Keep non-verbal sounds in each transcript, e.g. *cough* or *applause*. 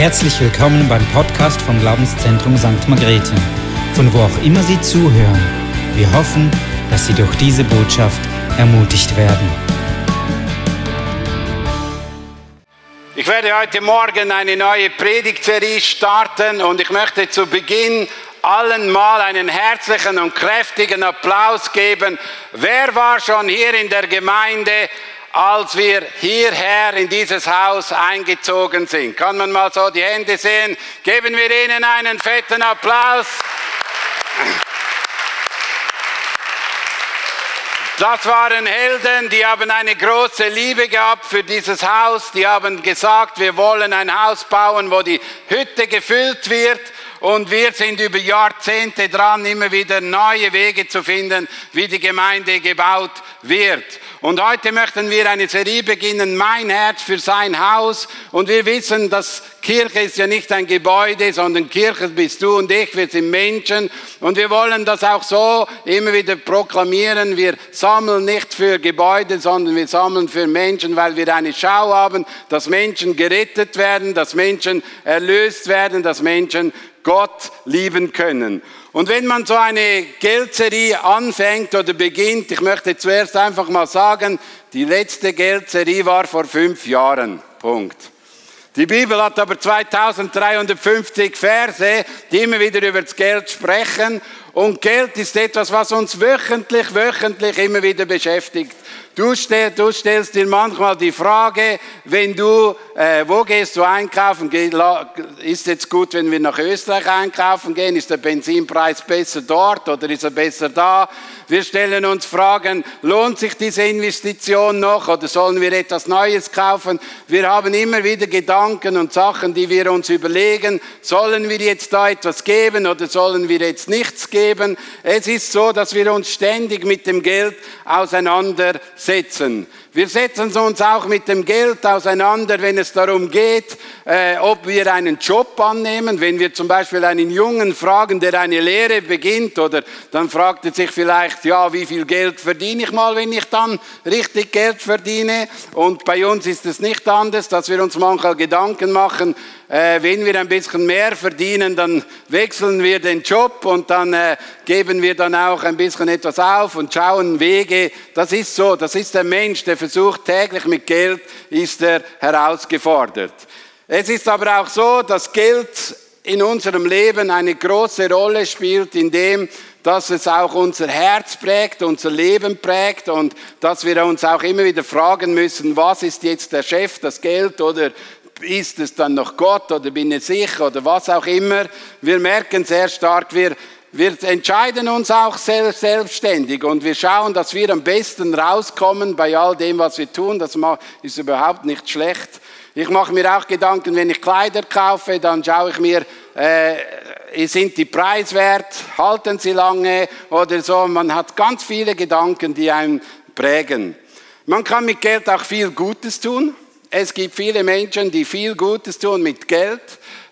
Herzlich willkommen beim Podcast vom Glaubenszentrum St. Margrethe, von wo auch immer Sie zuhören. Wir hoffen, dass Sie durch diese Botschaft ermutigt werden. Ich werde heute Morgen eine neue Predigtserie starten und ich möchte zu Beginn allen mal einen herzlichen und kräftigen Applaus geben. Wer war schon hier in der Gemeinde als wir hierher in dieses Haus eingezogen sind. Kann man mal so die Hände sehen? Geben wir ihnen einen fetten Applaus. Das waren Helden, die haben eine große Liebe gehabt für dieses Haus. Die haben gesagt, wir wollen ein Haus bauen, wo die Hütte gefüllt wird. Und wir sind über Jahrzehnte dran, immer wieder neue Wege zu finden, wie die Gemeinde gebaut wird. Und heute möchten wir eine Serie beginnen, Mein Herz für sein Haus. Und wir wissen, dass Kirche ist ja nicht ein Gebäude, sondern Kirche bist du und ich, wir sind Menschen. Und wir wollen das auch so immer wieder proklamieren. Wir sammeln nicht für Gebäude, sondern wir sammeln für Menschen, weil wir eine Schau haben, dass Menschen gerettet werden, dass Menschen erlöst werden, dass Menschen Gott lieben können. Und wenn man so eine Geldserie anfängt oder beginnt, ich möchte zuerst einfach mal sagen, die letzte Geldserie war vor fünf Jahren. Punkt. Die Bibel hat aber 2350 Verse, die immer wieder über das Geld sprechen. Und Geld ist etwas, was uns wöchentlich, wöchentlich immer wieder beschäftigt. Du, stell, du stellst dir manchmal die Frage, wenn du, äh, wo gehst du einkaufen? Ist jetzt gut, wenn wir nach Österreich einkaufen gehen? Ist der Benzinpreis besser dort oder ist er besser da? Wir stellen uns Fragen, lohnt sich diese Investition noch oder sollen wir etwas Neues kaufen? Wir haben immer wieder Gedanken und Sachen, die wir uns überlegen. Sollen wir jetzt da etwas geben oder sollen wir jetzt nichts geben? Es ist so, dass wir uns ständig mit dem Geld auseinandersetzen setzen. Wir setzen uns auch mit dem Geld auseinander, wenn es darum geht, äh, ob wir einen Job annehmen. Wenn wir zum Beispiel einen Jungen fragen, der eine Lehre beginnt, oder dann fragt er sich vielleicht, ja, wie viel Geld verdiene ich mal, wenn ich dann richtig Geld verdiene? Und bei uns ist es nicht anders, dass wir uns manchmal Gedanken machen, äh, wenn wir ein bisschen mehr verdienen, dann wechseln wir den Job und dann äh, geben wir dann auch ein bisschen etwas auf und schauen Wege. Das ist so, das ist der Mensch, der versucht täglich mit Geld, ist er herausgefordert. Es ist aber auch so, dass Geld in unserem Leben eine große Rolle spielt, indem dass es auch unser Herz prägt, unser Leben prägt und dass wir uns auch immer wieder fragen müssen, was ist jetzt der Chef, das Geld oder ist es dann noch Gott oder bin ich sicher oder was auch immer. Wir merken sehr stark, wir, wir entscheiden uns auch selbstständig und wir schauen, dass wir am besten rauskommen bei all dem, was wir tun. Das ist überhaupt nicht schlecht. Ich mache mir auch Gedanken, wenn ich Kleider kaufe, dann schaue ich mir, äh, sind die preiswert, halten sie lange oder so. Man hat ganz viele Gedanken, die einen prägen. Man kann mit Geld auch viel Gutes tun. Es gibt viele Menschen, die viel Gutes tun mit Geld.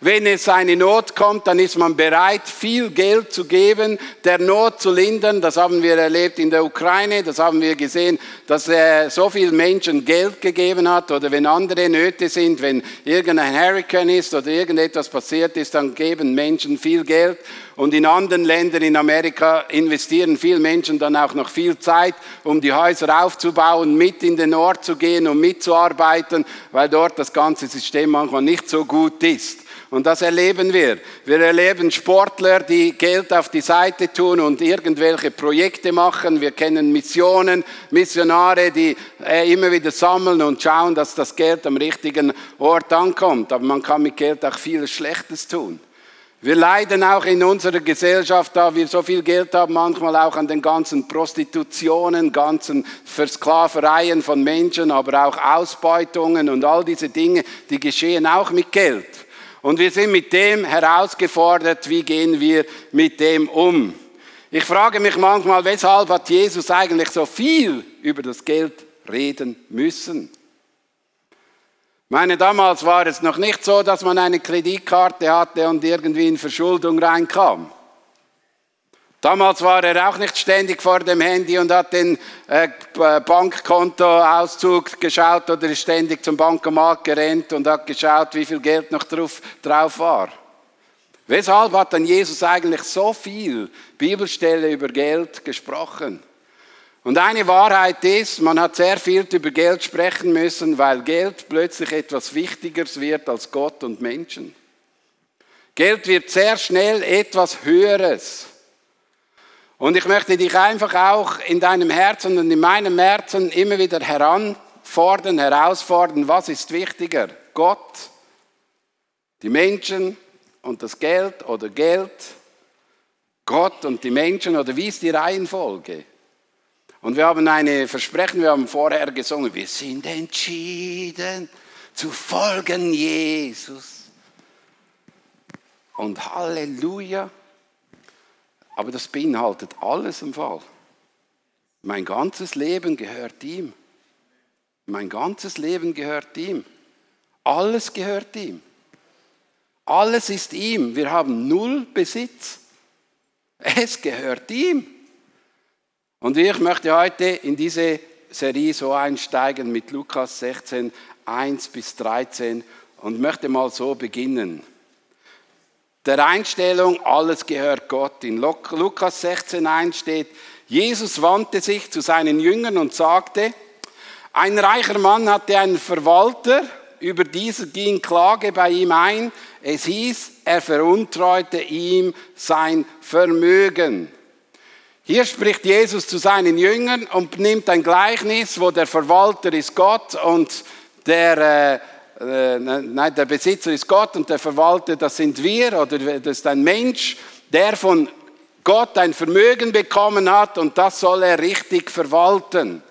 Wenn es eine Not kommt, dann ist man bereit, viel Geld zu geben, der Not zu lindern. Das haben wir erlebt in der Ukraine, das haben wir gesehen, dass er so viele Menschen Geld gegeben hat. Oder wenn andere Nöte sind, wenn irgendein Hurricane ist oder irgendetwas passiert ist, dann geben Menschen viel Geld. Und in anderen Ländern in Amerika investieren viele Menschen dann auch noch viel Zeit, um die Häuser aufzubauen, mit in den Ort zu gehen und mitzuarbeiten, weil dort das ganze System manchmal nicht so gut ist. Und das erleben wir. Wir erleben Sportler, die Geld auf die Seite tun und irgendwelche Projekte machen. Wir kennen Missionen, Missionare, die äh, immer wieder sammeln und schauen, dass das Geld am richtigen Ort ankommt. Aber man kann mit Geld auch viel Schlechtes tun. Wir leiden auch in unserer Gesellschaft, da wir so viel Geld haben, manchmal auch an den ganzen Prostitutionen, ganzen Versklavereien von Menschen, aber auch Ausbeutungen und all diese Dinge, die geschehen auch mit Geld. Und wir sind mit dem herausgefordert, wie gehen wir mit dem um. Ich frage mich manchmal, weshalb hat Jesus eigentlich so viel über das Geld reden müssen? Meine, damals war es noch nicht so, dass man eine Kreditkarte hatte und irgendwie in Verschuldung reinkam. Damals war er auch nicht ständig vor dem Handy und hat den äh, Bankkontoauszug geschaut oder ist ständig zum Bankomat gerannt und hat geschaut, wie viel Geld noch drauf, drauf war. Weshalb hat dann Jesus eigentlich so viel Bibelstelle über Geld gesprochen? Und eine Wahrheit ist, man hat sehr viel über Geld sprechen müssen, weil Geld plötzlich etwas Wichtigeres wird als Gott und Menschen. Geld wird sehr schnell etwas Höheres. Und ich möchte dich einfach auch in deinem Herzen und in meinem Herzen immer wieder heranfordern, herausfordern, was ist wichtiger? Gott, die Menschen und das Geld oder Geld, Gott und die Menschen oder wie ist die Reihenfolge? Und wir haben eine Versprechen, wir haben vorher gesungen, wir sind entschieden zu folgen Jesus. Und Halleluja. Aber das beinhaltet alles im Fall. Mein ganzes Leben gehört ihm. Mein ganzes Leben gehört ihm. Alles gehört ihm. Alles ist ihm. Wir haben null Besitz. Es gehört ihm. Und ich möchte heute in diese Serie so einsteigen mit Lukas 16, 1 bis 13 und möchte mal so beginnen. Der Einstellung, alles gehört Gott. In Lukas 16, 1 steht, Jesus wandte sich zu seinen Jüngern und sagte, ein reicher Mann hatte einen Verwalter, über diesen ging Klage bei ihm ein. Es hieß, er veruntreute ihm sein Vermögen. Hier spricht Jesus zu seinen Jüngern und nimmt ein Gleichnis, wo der Verwalter ist Gott und der, äh, äh nein, der Besitzer ist Gott und der Verwalter, das sind wir oder das ist ein Mensch, der von Gott ein Vermögen bekommen hat und das soll er richtig verwalten.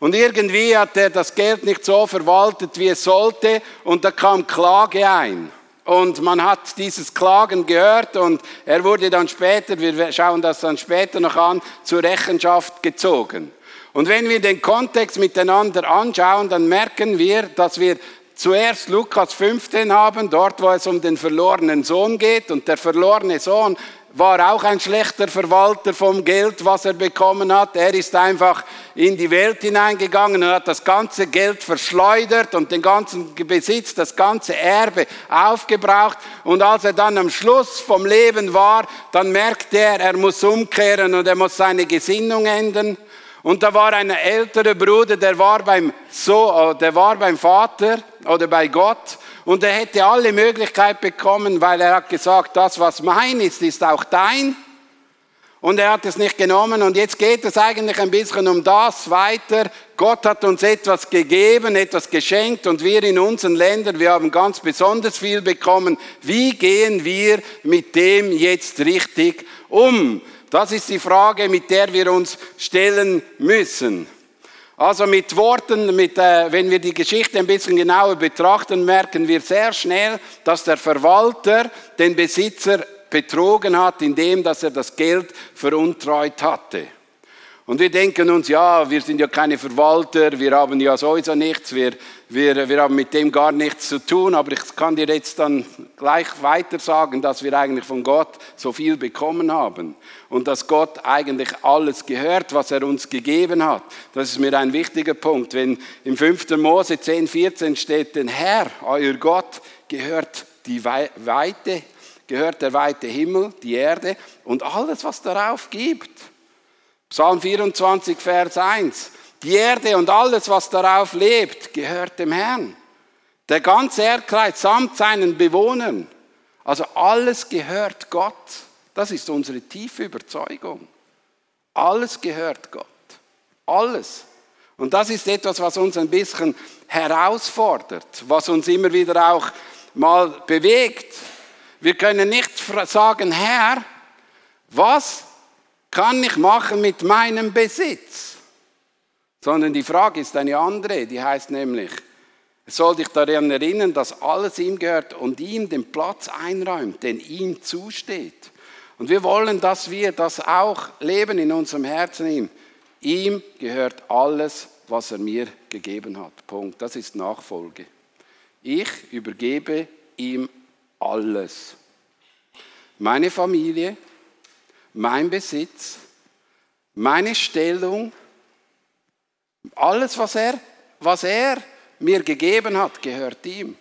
Und irgendwie hat er das Geld nicht so verwaltet, wie es sollte, und da kam Klage ein. Und man hat dieses Klagen gehört und er wurde dann später, wir schauen das dann später noch an, zur Rechenschaft gezogen. Und wenn wir den Kontext miteinander anschauen, dann merken wir, dass wir zuerst Lukas 15 haben, dort wo es um den verlorenen Sohn geht. Und der verlorene Sohn war auch ein schlechter Verwalter vom Geld, was er bekommen hat. Er ist einfach in die Welt hineingegangen und hat das ganze Geld verschleudert und den ganzen Besitz, das ganze Erbe aufgebraucht. Und als er dann am Schluss vom Leben war, dann merkte er, er muss umkehren und er muss seine Gesinnung ändern. Und da war ein älterer Bruder, der war beim, so, der war beim Vater oder bei Gott und er hätte alle Möglichkeit bekommen, weil er hat gesagt, das, was mein ist, ist auch dein. Und er hat es nicht genommen. Und jetzt geht es eigentlich ein bisschen um das weiter. Gott hat uns etwas gegeben, etwas geschenkt und wir in unseren Ländern, wir haben ganz besonders viel bekommen. Wie gehen wir mit dem jetzt richtig um? Das ist die Frage, mit der wir uns stellen müssen. Also mit Worten, mit, äh, wenn wir die Geschichte ein bisschen genauer betrachten, merken wir sehr schnell, dass der Verwalter den Besitzer betrogen hat, indem dass er das Geld veruntreut hatte. Und wir denken uns, ja, wir sind ja keine Verwalter, wir haben ja sowieso nichts, wir, wir, wir haben mit dem gar nichts zu tun, aber ich kann dir jetzt dann gleich weiter sagen, dass wir eigentlich von Gott so viel bekommen haben und dass Gott eigentlich alles gehört, was er uns gegeben hat. Das ist mir ein wichtiger Punkt. Wenn im 5. Mose 10, 14 steht, den Herr, euer Gott, gehört die Weite, gehört der weite Himmel, die Erde und alles, was darauf gibt. Psalm 24, Vers 1. Die Erde und alles, was darauf lebt, gehört dem Herrn. Der ganze Erdkreis samt seinen Bewohnern. Also alles gehört Gott. Das ist unsere tiefe Überzeugung. Alles gehört Gott. Alles. Und das ist etwas, was uns ein bisschen herausfordert, was uns immer wieder auch mal bewegt. Wir können nicht sagen, Herr, was kann ich machen mit meinem Besitz? Sondern die Frage ist eine andere, die heißt nämlich, es soll dich daran erinnern, dass alles ihm gehört und ihm den Platz einräumt, den ihm zusteht. Und wir wollen, dass wir das auch leben in unserem Herzen ihm. Ihm gehört alles, was er mir gegeben hat. Punkt. Das ist Nachfolge. Ich übergebe ihm alles. Meine Familie, mein Besitz, meine Stellung, alles, was er, was er mir gegeben hat, gehört ihm.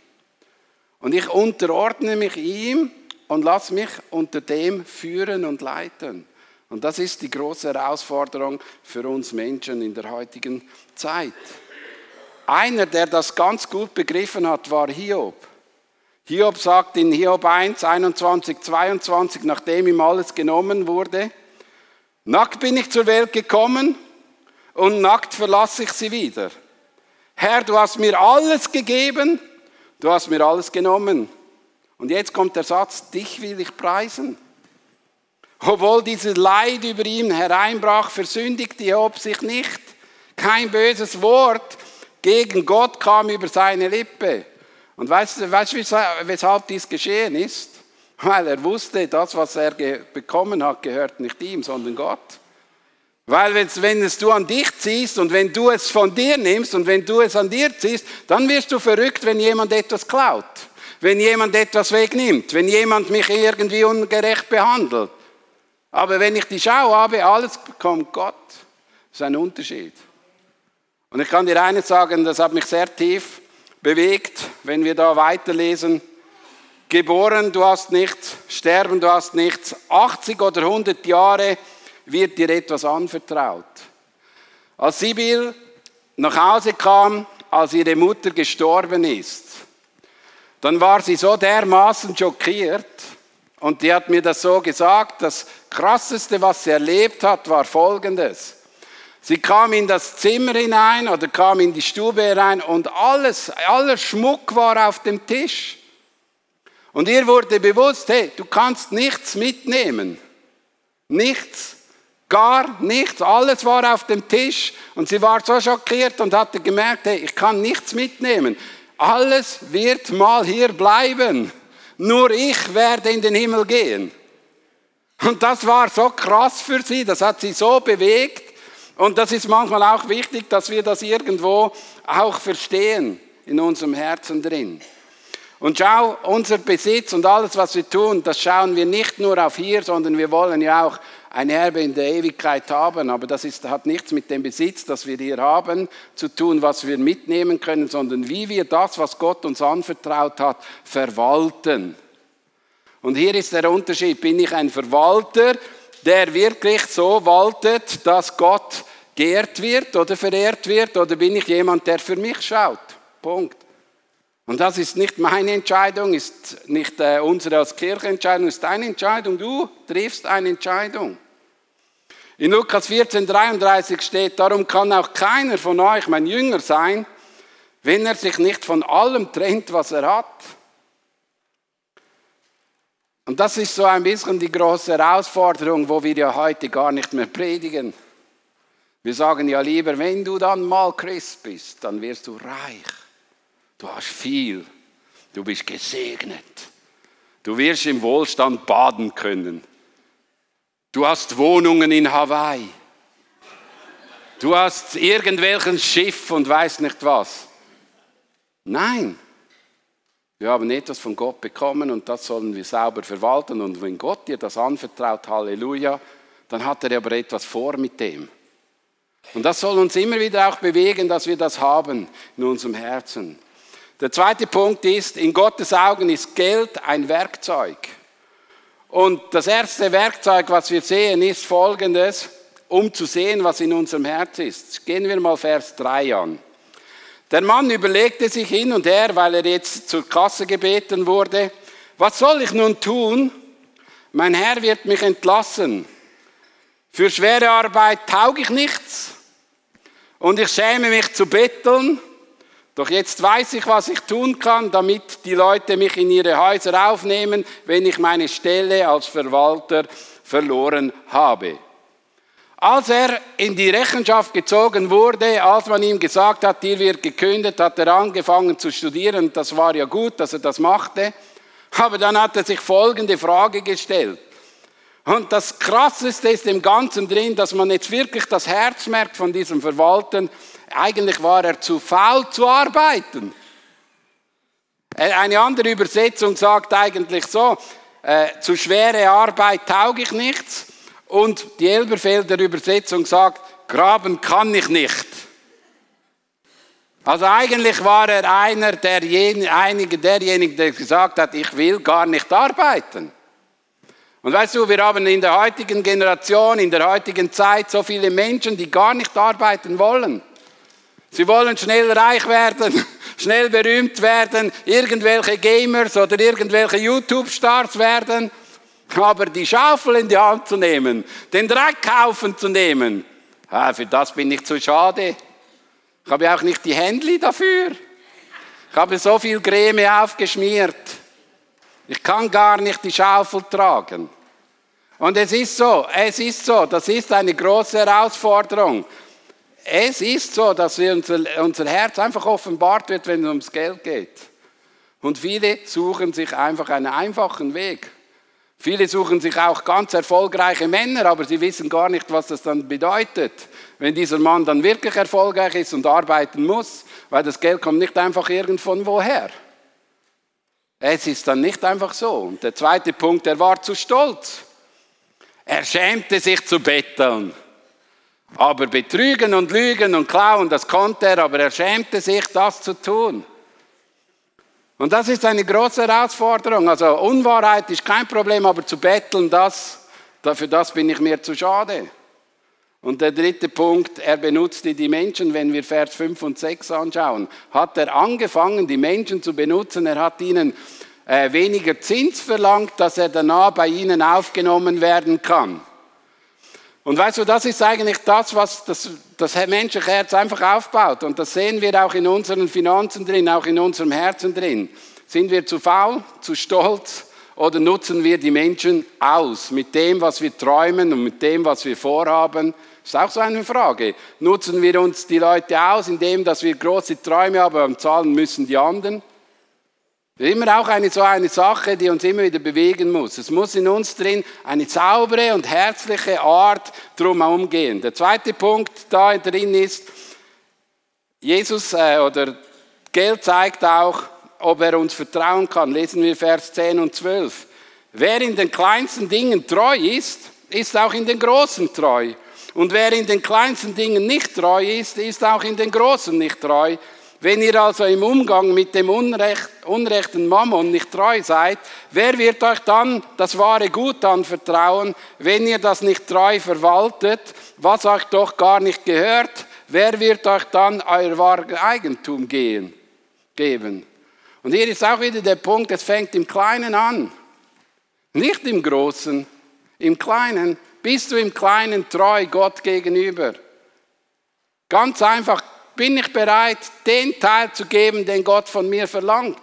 Und ich unterordne mich ihm und lasse mich unter dem führen und leiten. Und das ist die große Herausforderung für uns Menschen in der heutigen Zeit. Einer, der das ganz gut begriffen hat, war Hiob. Hiob sagt in Hiob 1, 21, 22, nachdem ihm alles genommen wurde, nackt bin ich zur Welt gekommen und nackt verlasse ich sie wieder. Herr, du hast mir alles gegeben, du hast mir alles genommen. Und jetzt kommt der Satz, dich will ich preisen. Obwohl dieses Leid über ihn hereinbrach, versündigte Job sich nicht. Kein böses Wort gegen Gott kam über seine Lippe. Und weißt du, weißt weshalb dies geschehen ist? Weil er wusste, das, was er bekommen hat, gehört nicht ihm, sondern Gott. Weil wenn es du an dich ziehst und wenn du es von dir nimmst und wenn du es an dir ziehst, dann wirst du verrückt, wenn jemand etwas klaut, wenn jemand etwas wegnimmt, wenn jemand mich irgendwie ungerecht behandelt. Aber wenn ich die Schau habe, alles bekommt Gott. Das ist ein Unterschied. Und ich kann dir eines sagen, das hat mich sehr tief bewegt, wenn wir da weiterlesen. Geboren, du hast nichts, sterben, du hast nichts. 80 oder 100 Jahre wird dir etwas anvertraut. Als Sibyl nach Hause kam, als ihre Mutter gestorben ist, dann war sie so dermaßen schockiert und die hat mir das so gesagt, das Krasseste, was sie erlebt hat, war Folgendes. Sie kam in das Zimmer hinein oder kam in die Stube herein und alles, aller Schmuck war auf dem Tisch. Und ihr wurde bewusst, hey, du kannst nichts mitnehmen. Nichts. Gar nichts. Alles war auf dem Tisch. Und sie war so schockiert und hatte gemerkt, hey, ich kann nichts mitnehmen. Alles wird mal hier bleiben. Nur ich werde in den Himmel gehen. Und das war so krass für sie, das hat sie so bewegt. Und das ist manchmal auch wichtig, dass wir das irgendwo auch verstehen in unserem Herzen drin. Und schau, unser Besitz und alles, was wir tun, das schauen wir nicht nur auf hier, sondern wir wollen ja auch ein Erbe in der Ewigkeit haben. Aber das ist, hat nichts mit dem Besitz, das wir hier haben, zu tun, was wir mitnehmen können, sondern wie wir das, was Gott uns anvertraut hat, verwalten. Und hier ist der Unterschied. Bin ich ein Verwalter, der wirklich so waltet, dass Gott geehrt wird oder verehrt wird, oder bin ich jemand, der für mich schaut? Punkt. Und das ist nicht meine Entscheidung, ist nicht äh, unsere als Kirchenentscheidung, ist deine Entscheidung. Du triffst eine Entscheidung. In Lukas 14, 33 steht, darum kann auch keiner von euch mein Jünger sein, wenn er sich nicht von allem trennt, was er hat. Und das ist so ein bisschen die große Herausforderung, wo wir ja heute gar nicht mehr predigen. Wir sagen ja lieber, wenn du dann mal Christ bist, dann wirst du reich. Du hast viel. Du bist gesegnet. Du wirst im Wohlstand baden können. Du hast Wohnungen in Hawaii. Du hast irgendwelchen Schiff und weißt nicht was. Nein. Wir haben etwas von Gott bekommen und das sollen wir sauber verwalten. Und wenn Gott dir das anvertraut, Halleluja, dann hat er aber etwas vor mit dem. Und das soll uns immer wieder auch bewegen, dass wir das haben in unserem Herzen. Der zweite Punkt ist, in Gottes Augen ist Geld ein Werkzeug. Und das erste Werkzeug, was wir sehen, ist folgendes, um zu sehen, was in unserem Herz ist. Gehen wir mal Vers 3 an. Der Mann überlegte sich hin und her, weil er jetzt zur Kasse gebeten wurde, was soll ich nun tun? Mein Herr wird mich entlassen. Für schwere Arbeit taug ich nichts und ich schäme mich zu betteln. Doch jetzt weiß ich, was ich tun kann, damit die Leute mich in ihre Häuser aufnehmen, wenn ich meine Stelle als Verwalter verloren habe. Als er in die Rechenschaft gezogen wurde, als man ihm gesagt hat, dir wird gekündigt, hat er angefangen zu studieren. Das war ja gut, dass er das machte. Aber dann hat er sich folgende Frage gestellt. Und das Krasseste ist im Ganzen drin, dass man jetzt wirklich das Herz merkt von diesem Verwalten. Eigentlich war er zu faul zu arbeiten. Äh, eine andere Übersetzung sagt eigentlich so, äh, zu schwere Arbeit taug ich nichts Und die Elberfelder Übersetzung sagt, graben kann ich nicht. Also eigentlich war er einer der, einige derjenigen, der gesagt hat, ich will gar nicht arbeiten. Und weißt du, wir haben in der heutigen Generation, in der heutigen Zeit so viele Menschen, die gar nicht arbeiten wollen. Sie wollen schnell reich werden, *laughs* schnell berühmt werden, irgendwelche Gamers oder irgendwelche YouTube-Stars werden. Aber die Schaufel in die Hand zu nehmen, den Dreckhaufen zu nehmen, ah, für das bin ich zu schade. Ich habe auch nicht die Händli dafür. Ich habe so viel Creme aufgeschmiert. Ich kann gar nicht die Schaufel tragen. Und es ist so, es ist so, das ist eine große Herausforderung. Es ist so, dass unser, unser Herz einfach offenbart wird, wenn es ums Geld geht. Und viele suchen sich einfach einen einfachen Weg. Viele suchen sich auch ganz erfolgreiche Männer, aber sie wissen gar nicht, was das dann bedeutet, wenn dieser Mann dann wirklich erfolgreich ist und arbeiten muss, weil das Geld kommt nicht einfach irgendvon woher. Es ist dann nicht einfach so. Und der zweite Punkt, er war zu stolz. Er schämte sich zu betteln. Aber betrügen und lügen und klauen, das konnte er, aber er schämte sich, das zu tun. Und das ist eine große Herausforderung. Also Unwahrheit ist kein Problem, aber zu betteln, das, für das bin ich mir zu schade. Und der dritte Punkt, er benutzte die Menschen, wenn wir Vers 5 und 6 anschauen, hat er angefangen, die Menschen zu benutzen. Er hat ihnen äh, weniger Zins verlangt, dass er danach bei ihnen aufgenommen werden kann. Und weißt du, das ist eigentlich das, was das, das menschliche Herz einfach aufbaut. Und das sehen wir auch in unseren Finanzen drin, auch in unserem Herzen drin. Sind wir zu faul, zu stolz oder nutzen wir die Menschen aus mit dem, was wir träumen und mit dem, was wir vorhaben? Das ist auch so eine Frage. Nutzen wir uns die Leute aus, indem dass wir große Träume haben, aber zahlen müssen die anderen? Das ist immer auch eine, so eine Sache, die uns immer wieder bewegen muss. Es muss in uns drin eine saubere und herzliche Art drum umgehen. Der zweite Punkt da drin ist, Jesus äh, oder Geld zeigt auch, ob er uns vertrauen kann. Lesen wir Vers 10 und 12. Wer in den kleinsten Dingen treu ist, ist auch in den großen treu. Und wer in den kleinsten Dingen nicht treu ist, ist auch in den großen nicht treu. Wenn ihr also im Umgang mit dem Unrecht, unrechten Mammon nicht treu seid, wer wird euch dann das wahre Gut anvertrauen, wenn ihr das nicht treu verwaltet, was euch doch gar nicht gehört? Wer wird euch dann euer wahres Eigentum gehen, geben? Und hier ist auch wieder der Punkt, es fängt im Kleinen an, nicht im Großen, im Kleinen. Bist du im Kleinen treu Gott gegenüber? Ganz einfach, bin ich bereit, den Teil zu geben, den Gott von mir verlangt.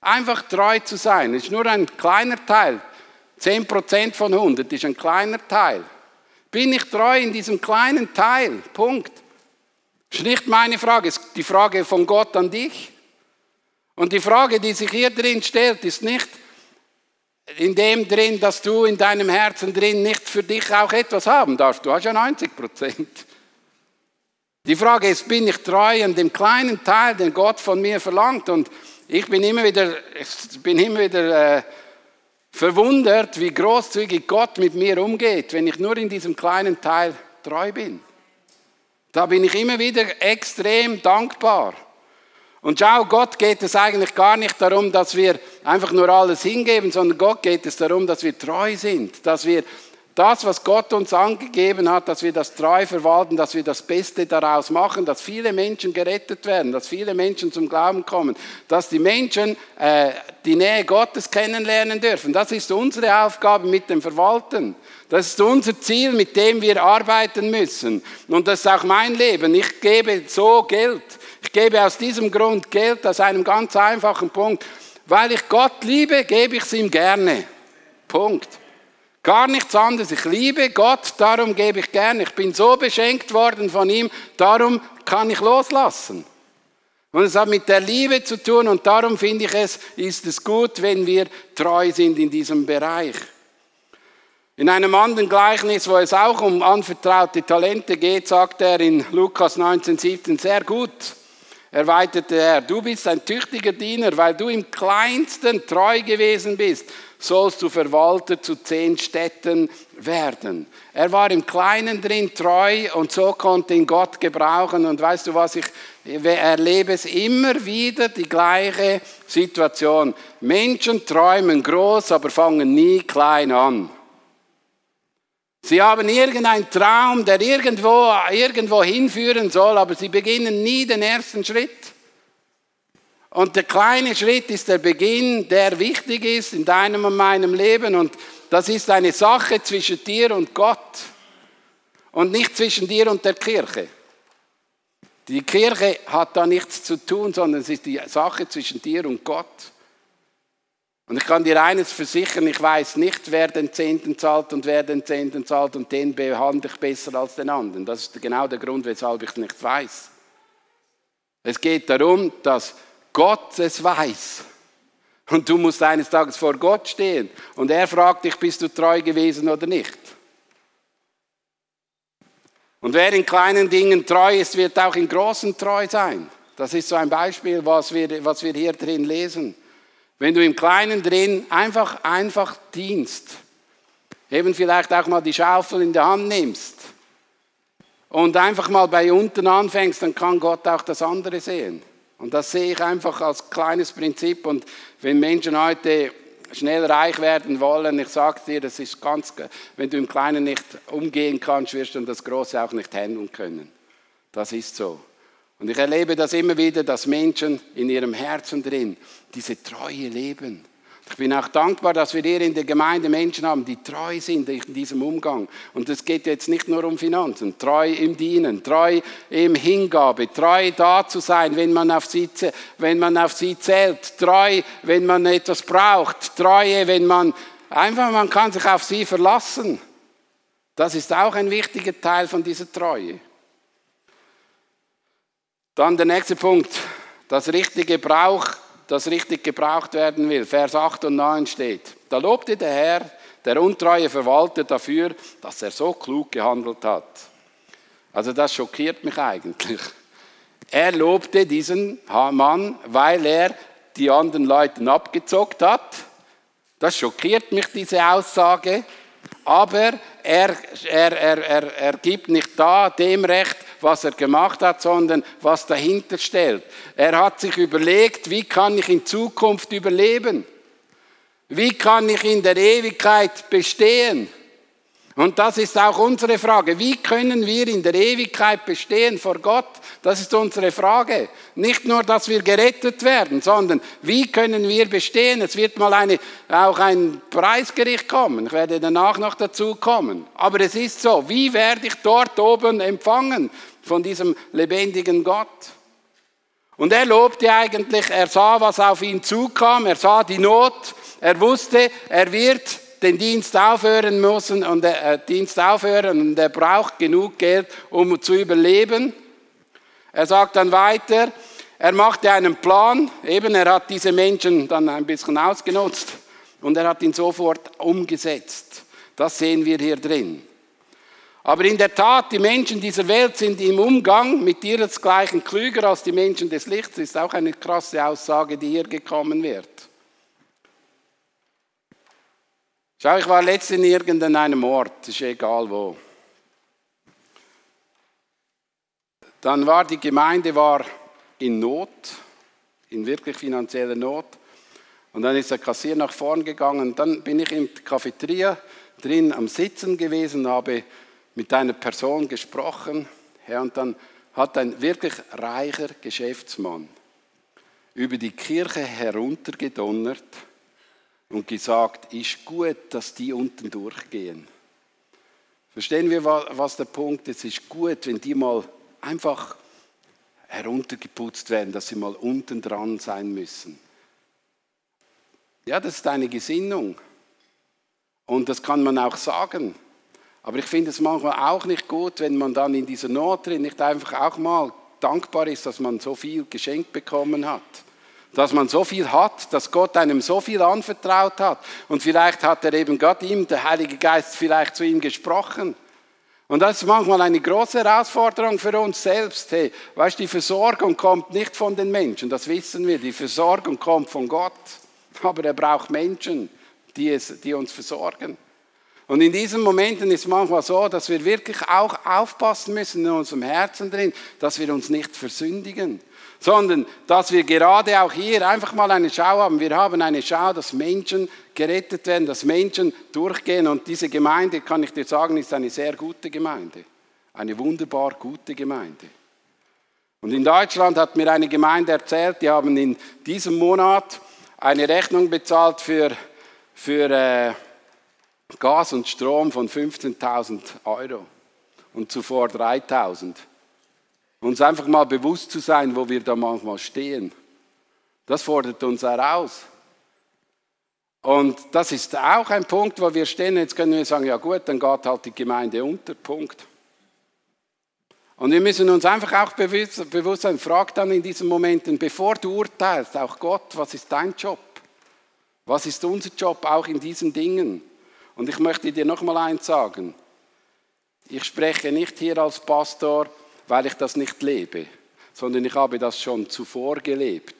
Einfach treu zu sein. Ist nur ein kleiner Teil. 10% von 100 ist ein kleiner Teil. Bin ich treu in diesem kleinen Teil? Punkt. Ist nicht meine Frage, ist die Frage von Gott an dich. Und die Frage, die sich hier drin stellt, ist nicht in dem drin, dass du in deinem Herzen drin nicht für dich auch etwas haben darfst. Du hast ja 90 Prozent. Die Frage ist, bin ich treu an dem kleinen Teil, den Gott von mir verlangt? Und ich bin immer wieder, ich bin immer wieder äh, verwundert, wie großzügig Gott mit mir umgeht, wenn ich nur in diesem kleinen Teil treu bin. Da bin ich immer wieder extrem dankbar. Und schau, Gott geht es eigentlich gar nicht darum, dass wir einfach nur alles hingeben, sondern Gott geht es darum, dass wir treu sind, dass wir das, was Gott uns angegeben hat, dass wir das treu verwalten, dass wir das Beste daraus machen, dass viele Menschen gerettet werden, dass viele Menschen zum Glauben kommen, dass die Menschen äh, die Nähe Gottes kennenlernen dürfen. Das ist unsere Aufgabe mit dem Verwalten. Das ist unser Ziel, mit dem wir arbeiten müssen. Und das ist auch mein Leben. Ich gebe so Geld. Gebe aus diesem Grund Geld, aus einem ganz einfachen Punkt. Weil ich Gott liebe, gebe ich es ihm gerne. Punkt. Gar nichts anderes. Ich liebe Gott, darum gebe ich gern. Ich bin so beschenkt worden von ihm, darum kann ich loslassen. Und es hat mit der Liebe zu tun und darum finde ich es, ist es gut, wenn wir treu sind in diesem Bereich. In einem anderen Gleichnis, wo es auch um anvertraute Talente geht, sagt er in Lukas 19, 17 sehr gut. Erweiterte er, du bist ein tüchtiger Diener, weil du im kleinsten treu gewesen bist, sollst du Verwalter zu zehn Städten werden. Er war im Kleinen drin treu und so konnte ihn Gott gebrauchen. Und weißt du was, ich erlebe es immer wieder, die gleiche Situation. Menschen träumen groß, aber fangen nie klein an. Sie haben irgendeinen Traum, der irgendwo, irgendwo hinführen soll, aber sie beginnen nie den ersten Schritt. Und der kleine Schritt ist der Beginn, der wichtig ist in deinem und meinem Leben. Und das ist eine Sache zwischen dir und Gott und nicht zwischen dir und der Kirche. Die Kirche hat da nichts zu tun, sondern es ist die Sache zwischen dir und Gott. Und ich kann dir eines versichern, ich weiß nicht, wer den Zehnten zahlt und wer den Zehnten zahlt und den behandle ich besser als den anderen. Das ist genau der Grund, weshalb ich es nicht weiß. Es geht darum, dass Gott es weiß. Und du musst eines Tages vor Gott stehen und er fragt dich, bist du treu gewesen oder nicht. Und wer in kleinen Dingen treu ist, wird auch in großen treu sein. Das ist so ein Beispiel, was wir, was wir hier drin lesen. Wenn du im Kleinen drin einfach, einfach dienst, eben vielleicht auch mal die Schaufel in der Hand nimmst und einfach mal bei unten anfängst, dann kann Gott auch das andere sehen. Und das sehe ich einfach als kleines Prinzip. Und wenn Menschen heute schnell reich werden wollen, ich sage dir, das ist ganz, wenn du im Kleinen nicht umgehen kannst, wirst du das Große auch nicht handeln können. Das ist so. Und ich erlebe das immer wieder, dass Menschen in ihrem Herzen drin diese Treue leben. Ich bin auch dankbar, dass wir hier in der Gemeinde Menschen haben, die treu sind in diesem Umgang. Und es geht jetzt nicht nur um Finanzen, treu im Dienen, treu im Hingabe, treu da zu sein, wenn man auf sie, wenn man auf sie zählt, treu, wenn man etwas braucht, treue, wenn man einfach, man kann sich auf sie verlassen. Das ist auch ein wichtiger Teil von dieser Treue. Dann der nächste Punkt, das richtige Brauch, das richtig gebraucht werden will. Vers 8 und 9 steht, da lobte der Herr, der untreue Verwalter dafür, dass er so klug gehandelt hat. Also das schockiert mich eigentlich. Er lobte diesen Mann, weil er die anderen Leute abgezockt hat. Das schockiert mich, diese Aussage. Aber er, er, er, er, er gibt nicht da dem Recht, was er gemacht hat, sondern was dahinter stellt. Er hat sich überlegt, wie kann ich in Zukunft überleben? Wie kann ich in der Ewigkeit bestehen? Und das ist auch unsere Frage. Wie können wir in der Ewigkeit bestehen vor Gott? Das ist unsere Frage. Nicht nur, dass wir gerettet werden, sondern wie können wir bestehen? Es wird mal eine, auch ein Preisgericht kommen. Ich werde danach noch dazu kommen. Aber es ist so. Wie werde ich dort oben empfangen von diesem lebendigen Gott? Und er lobte eigentlich, er sah, was auf ihn zukam, er sah die Not, er wusste, er wird den Dienst aufhören müssen und der äh, Dienst aufhören und er braucht genug Geld, um zu überleben. Er sagt dann weiter, er machte einen Plan, eben er hat diese Menschen dann ein bisschen ausgenutzt und er hat ihn sofort umgesetzt. Das sehen wir hier drin. Aber in der Tat, die Menschen dieser Welt sind im Umgang mit ihresgleichen klüger als die Menschen des Lichts. Ist auch eine krasse Aussage, die hier gekommen wird. Schau, ich war letztens in irgendeinem Ort, ist egal wo. Dann war die Gemeinde war in Not, in wirklich finanzieller Not. Und dann ist der Kassier nach vorn gegangen. Dann bin ich in der Cafeteria drin am Sitzen gewesen, habe mit einer Person gesprochen. Ja, und dann hat ein wirklich reicher Geschäftsmann über die Kirche heruntergedonnert und gesagt, ist gut, dass die unten durchgehen. Verstehen wir, was der Punkt ist? Es ist gut, wenn die mal einfach heruntergeputzt werden, dass sie mal unten dran sein müssen. Ja, das ist eine Gesinnung. Und das kann man auch sagen. Aber ich finde es manchmal auch nicht gut, wenn man dann in dieser Not drin nicht einfach auch mal dankbar ist, dass man so viel geschenkt bekommen hat dass man so viel hat, dass Gott einem so viel anvertraut hat. Und vielleicht hat er eben Gott ihm, der Heilige Geist, vielleicht zu ihm gesprochen. Und das ist manchmal eine große Herausforderung für uns selbst. Hey, weißt, die Versorgung kommt nicht von den Menschen, das wissen wir. Die Versorgung kommt von Gott. Aber er braucht Menschen, die, es, die uns versorgen. Und in diesen Momenten ist manchmal so, dass wir wirklich auch aufpassen müssen in unserem Herzen drin, dass wir uns nicht versündigen sondern dass wir gerade auch hier einfach mal eine Schau haben. Wir haben eine Schau, dass Menschen gerettet werden, dass Menschen durchgehen. Und diese Gemeinde, kann ich dir sagen, ist eine sehr gute Gemeinde. Eine wunderbar gute Gemeinde. Und in Deutschland hat mir eine Gemeinde erzählt, die haben in diesem Monat eine Rechnung bezahlt für, für äh, Gas und Strom von 15.000 Euro und zuvor 3.000. Uns einfach mal bewusst zu sein, wo wir da manchmal stehen. Das fordert uns heraus. Und das ist auch ein Punkt, wo wir stehen. Jetzt können wir sagen, ja gut, dann geht halt die Gemeinde unter. Punkt. Und wir müssen uns einfach auch bewusst sein, frag dann in diesen Momenten, bevor du urteilst, auch Gott, was ist dein Job? Was ist unser Job auch in diesen Dingen? Und ich möchte dir noch mal eins sagen. Ich spreche nicht hier als Pastor weil ich das nicht lebe, sondern ich habe das schon zuvor gelebt.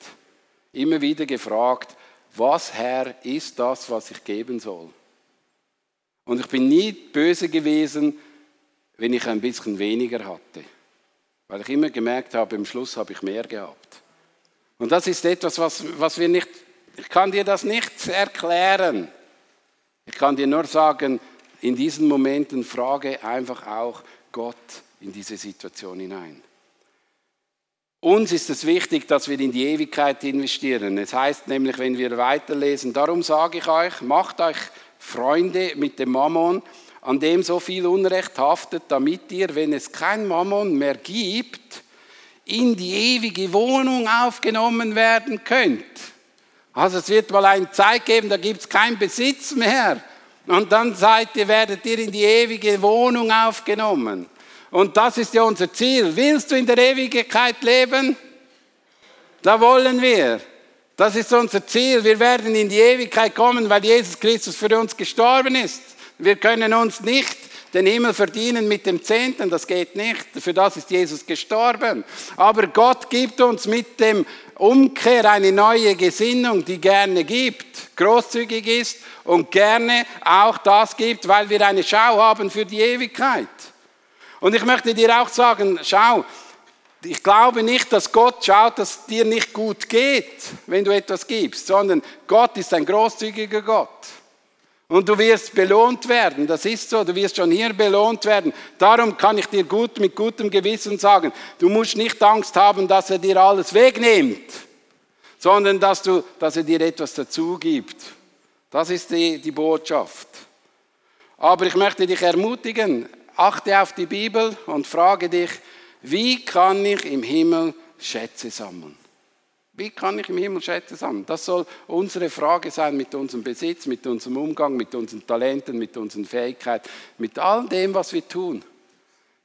Immer wieder gefragt, was Herr ist das, was ich geben soll? Und ich bin nie böse gewesen, wenn ich ein bisschen weniger hatte, weil ich immer gemerkt habe, im Schluss habe ich mehr gehabt. Und das ist etwas, was, was wir nicht, ich kann dir das nicht erklären. Ich kann dir nur sagen, in diesen Momenten frage einfach auch Gott, in diese Situation hinein. Uns ist es wichtig, dass wir in die Ewigkeit investieren. Es heißt nämlich, wenn wir weiterlesen, darum sage ich euch, macht euch Freunde mit dem Mammon, an dem so viel Unrecht haftet, damit ihr, wenn es kein Mammon mehr gibt, in die ewige Wohnung aufgenommen werden könnt. Also es wird mal eine Zeit geben, da gibt es keinen Besitz mehr. Und dann seid ihr, werdet ihr in die ewige Wohnung aufgenommen. Und das ist ja unser Ziel. Willst du in der Ewigkeit leben? Da wollen wir. Das ist unser Ziel. Wir werden in die Ewigkeit kommen, weil Jesus Christus für uns gestorben ist. Wir können uns nicht den Himmel verdienen mit dem Zehnten, das geht nicht. Für das ist Jesus gestorben. Aber Gott gibt uns mit dem Umkehr eine neue Gesinnung, die gerne gibt, großzügig ist und gerne auch das gibt, weil wir eine Schau haben für die Ewigkeit. Und ich möchte dir auch sagen, schau, ich glaube nicht, dass Gott schaut, dass es dir nicht gut geht, wenn du etwas gibst, sondern Gott ist ein großzügiger Gott. Und du wirst belohnt werden, das ist so, du wirst schon hier belohnt werden. Darum kann ich dir gut mit gutem Gewissen sagen, du musst nicht Angst haben, dass er dir alles wegnimmt, sondern dass, du, dass er dir etwas dazu gibt. Das ist die, die Botschaft. Aber ich möchte dich ermutigen, achte auf die Bibel und frage dich, wie kann ich im Himmel Schätze sammeln? Wie kann ich im Himmel Schätze sammeln? Das soll unsere Frage sein mit unserem Besitz, mit unserem Umgang, mit unseren Talenten, mit unseren Fähigkeiten, mit all dem, was wir tun.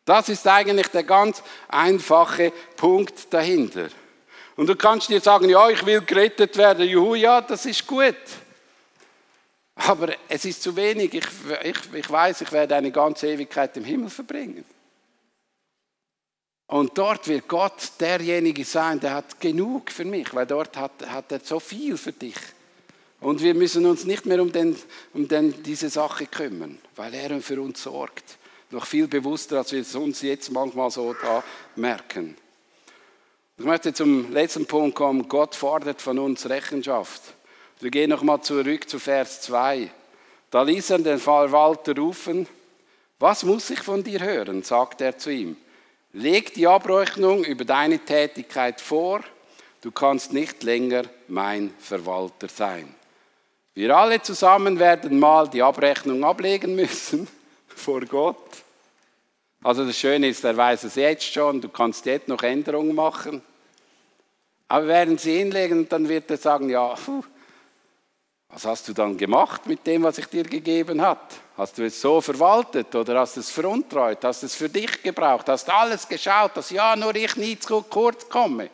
Das ist eigentlich der ganz einfache Punkt dahinter. Und du kannst dir sagen, ja, ich will gerettet werden, juhu, ja, das ist gut. Aber es ist zu wenig. Ich, ich, ich weiß, ich werde eine ganze Ewigkeit im Himmel verbringen. Und dort wird Gott derjenige sein, der hat genug für mich, weil dort hat, hat er so viel für dich. Und wir müssen uns nicht mehr um, den, um den, diese Sache kümmern, weil er für uns sorgt. Noch viel bewusster, als wir es uns jetzt manchmal so da merken. Ich möchte zum letzten Punkt kommen. Gott fordert von uns Rechenschaft. Wir gehen nochmal zurück zu Vers 2. Da ließ er den Verwalter rufen. Was muss ich von dir hören? sagt er zu ihm. Leg die Abrechnung über deine Tätigkeit vor. Du kannst nicht länger mein Verwalter sein. Wir alle zusammen werden mal die Abrechnung ablegen müssen *laughs* vor Gott. Also das Schöne ist, er weiß es jetzt schon, du kannst jetzt noch Änderungen machen. Aber werden sie hinlegen, dann wird er sagen, ja, was hast du dann gemacht mit dem, was ich dir gegeben habe? Hast du es so verwaltet oder hast du es veruntreut? Hast du es für dich gebraucht? Hast du alles geschaut, dass ja nur ich nie zu kurz komme?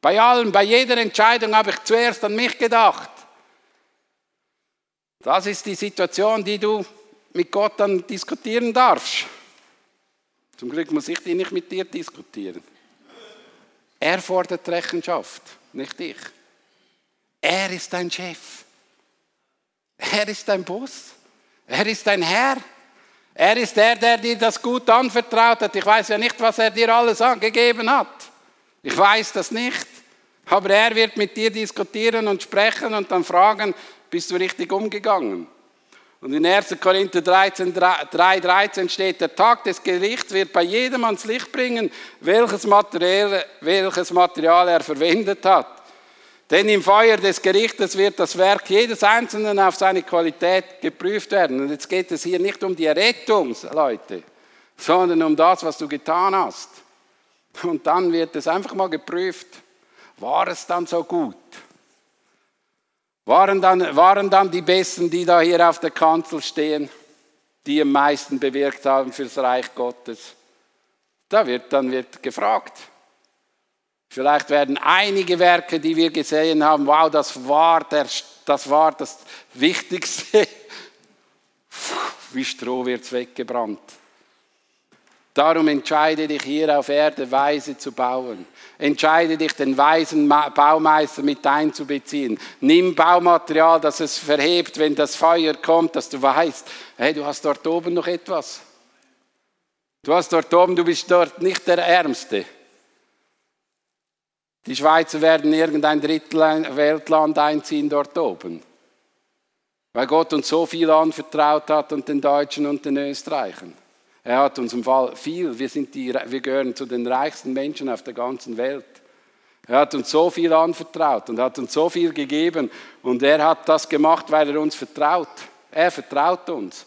Bei allem, bei jeder Entscheidung habe ich zuerst an mich gedacht. Das ist die Situation, die du mit Gott dann diskutieren darfst. Zum Glück muss ich die nicht mit dir diskutieren. Er fordert Rechenschaft, nicht ich. Er ist dein Chef. Er ist dein Boss. Er ist dein Herr. Er ist der, der dir das gut anvertraut hat. Ich weiß ja nicht, was er dir alles angegeben hat. Ich weiß das nicht. Aber er wird mit dir diskutieren und sprechen und dann fragen, bist du richtig umgegangen? Und in 1. Korinther 13, 3, 13 steht, der Tag des Gerichts wird bei jedem ans Licht bringen, welches Material, welches Material er verwendet hat. Denn im Feuer des Gerichtes wird das Werk jedes Einzelnen auf seine Qualität geprüft werden. Und jetzt geht es hier nicht um die Errettung, Leute, sondern um das, was du getan hast. Und dann wird es einfach mal geprüft, war es dann so gut? Waren dann, waren dann die Besten, die da hier auf der Kanzel stehen, die am meisten bewirkt haben fürs Reich Gottes? Da wird dann wird gefragt. Vielleicht werden einige Werke, die wir gesehen haben, wow, das war, der, das, war das Wichtigste. Wie Stroh wird es weggebrannt. Darum entscheide dich hier auf Erde weise zu bauen. Entscheide dich, den weisen Baumeister mit einzubeziehen. Nimm Baumaterial, das es verhebt, wenn das Feuer kommt, dass du weißt, hey, du hast dort oben noch etwas. Du hast dort oben, du bist dort nicht der Ärmste. Die Schweizer werden irgendein Drittel Weltland einziehen dort oben. Weil Gott uns so viel anvertraut hat und den Deutschen und den Österreichern. Er hat uns im Fall viel, wir, sind die, wir gehören zu den reichsten Menschen auf der ganzen Welt. Er hat uns so viel anvertraut und hat uns so viel gegeben und er hat das gemacht, weil er uns vertraut. Er vertraut uns.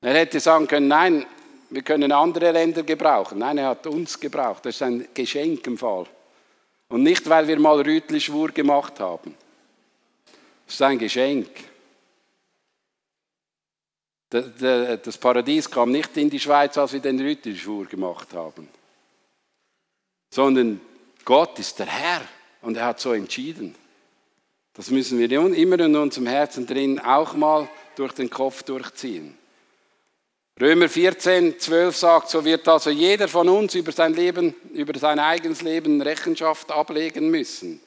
Er hätte sagen können, nein, wir können andere Länder gebrauchen. Nein, er hat uns gebraucht. Das ist ein Geschenk im Fall. Und nicht, weil wir mal Rütli-Schwur gemacht haben. Das ist ein Geschenk. Das Paradies kam nicht in die Schweiz, als wir den Rütli-Schwur gemacht haben. Sondern Gott ist der Herr und er hat so entschieden. Das müssen wir immer in unserem Herzen drin auch mal durch den Kopf durchziehen. Römer 14, 12 sagt, so wird also jeder von uns über sein Leben, über sein eigenes Leben Rechenschaft ablegen müssen.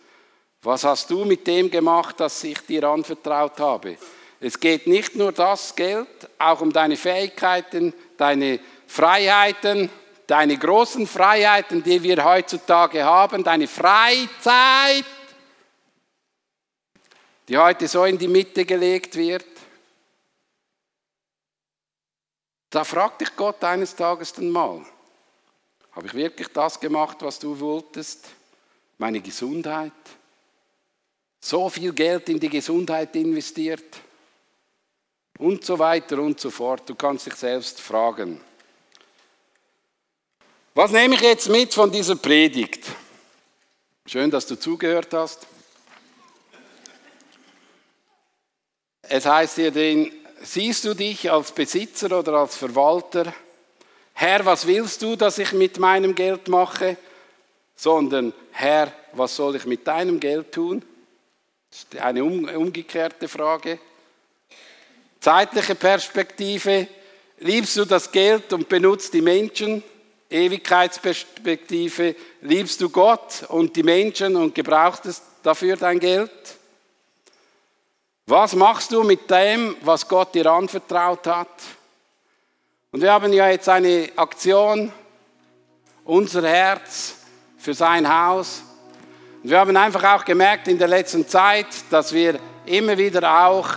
Was hast du mit dem gemacht, das ich dir anvertraut habe? Es geht nicht nur das Geld, auch um deine Fähigkeiten, deine Freiheiten, deine großen Freiheiten, die wir heutzutage haben, deine Freizeit, die heute so in die Mitte gelegt wird. Da fragt dich Gott eines Tages dann mal, habe ich wirklich das gemacht, was du wolltest? Meine Gesundheit? So viel Geld in die Gesundheit investiert? Und so weiter und so fort. Du kannst dich selbst fragen. Was nehme ich jetzt mit von dieser Predigt? Schön, dass du zugehört hast. Es heißt hier drin, siehst du dich als Besitzer oder als Verwalter? Herr, was willst du, dass ich mit meinem Geld mache? Sondern, Herr, was soll ich mit deinem Geld tun? Das ist eine umgekehrte Frage. Zeitliche Perspektive. Liebst du das Geld und benutzt die Menschen? Ewigkeitsperspektive. Liebst du Gott und die Menschen und gebrauchst dafür dein Geld? Was machst du mit dem, was Gott dir anvertraut hat? Und wir haben ja jetzt eine Aktion, unser Herz für sein Haus. Und wir haben einfach auch gemerkt in der letzten Zeit, dass wir immer wieder auch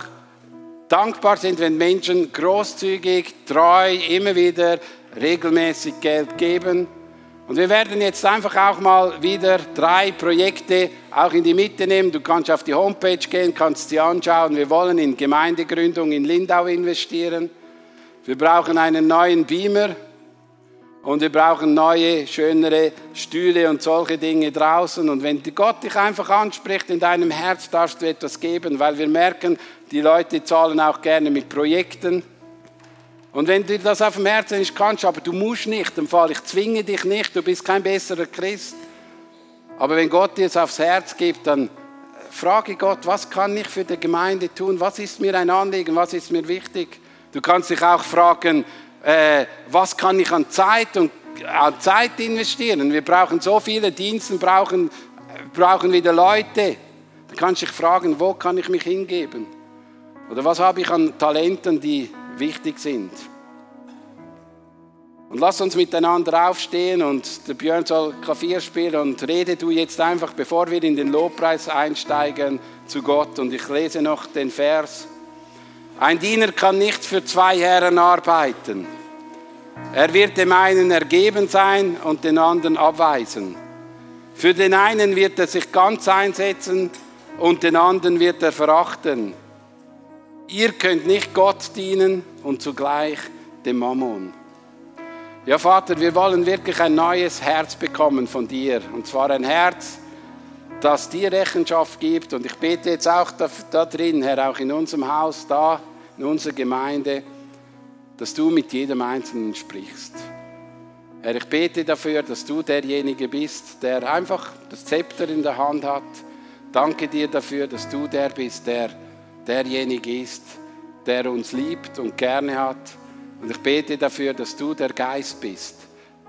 dankbar sind, wenn Menschen großzügig, treu, immer wieder regelmäßig Geld geben. Und wir werden jetzt einfach auch mal wieder drei Projekte auch in die Mitte nehmen. Du kannst auf die Homepage gehen, kannst sie anschauen. Wir wollen in Gemeindegründung in Lindau investieren. Wir brauchen einen neuen Beamer und wir brauchen neue, schönere Stühle und solche Dinge draußen. Und wenn Gott dich einfach anspricht, in deinem Herz darfst du etwas geben, weil wir merken, die Leute zahlen auch gerne mit Projekten. Und wenn dir das auf dem Herzen ist, kannst du, aber du musst nicht, im Fall, ich zwinge dich nicht, du bist kein besserer Christ. Aber wenn Gott dir es aufs Herz gibt, dann frage Gott, was kann ich für die Gemeinde tun? Was ist mir ein Anliegen? Was ist mir wichtig? Du kannst dich auch fragen, äh, was kann ich an Zeit und an Zeit investieren. Wir brauchen so viele Dienste, brauchen, brauchen wieder Leute. Da kannst du dich fragen, wo kann ich mich hingeben? Oder was habe ich an Talenten, die wichtig sind? Und lass uns miteinander aufstehen und der Björn soll Klavier spielen und rede du jetzt einfach, bevor wir in den Lobpreis einsteigen, zu Gott. Und ich lese noch den Vers. Ein Diener kann nicht für zwei Herren arbeiten. Er wird dem einen ergeben sein und den anderen abweisen. Für den einen wird er sich ganz einsetzen und den anderen wird er verachten. Ihr könnt nicht Gott dienen und zugleich dem Mammon. Ja, Vater, wir wollen wirklich ein neues Herz bekommen von dir. Und zwar ein Herz, das dir Rechenschaft gibt. Und ich bete jetzt auch da, da drin, Herr, auch in unserem Haus, da, in unserer Gemeinde, dass du mit jedem Einzelnen sprichst. Herr, ich bete dafür, dass du derjenige bist, der einfach das Zepter in der Hand hat. Danke dir dafür, dass du der bist, der derjenige ist, der uns liebt und gerne hat und ich bete dafür, dass du der Geist bist,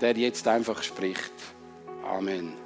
der jetzt einfach spricht. Amen.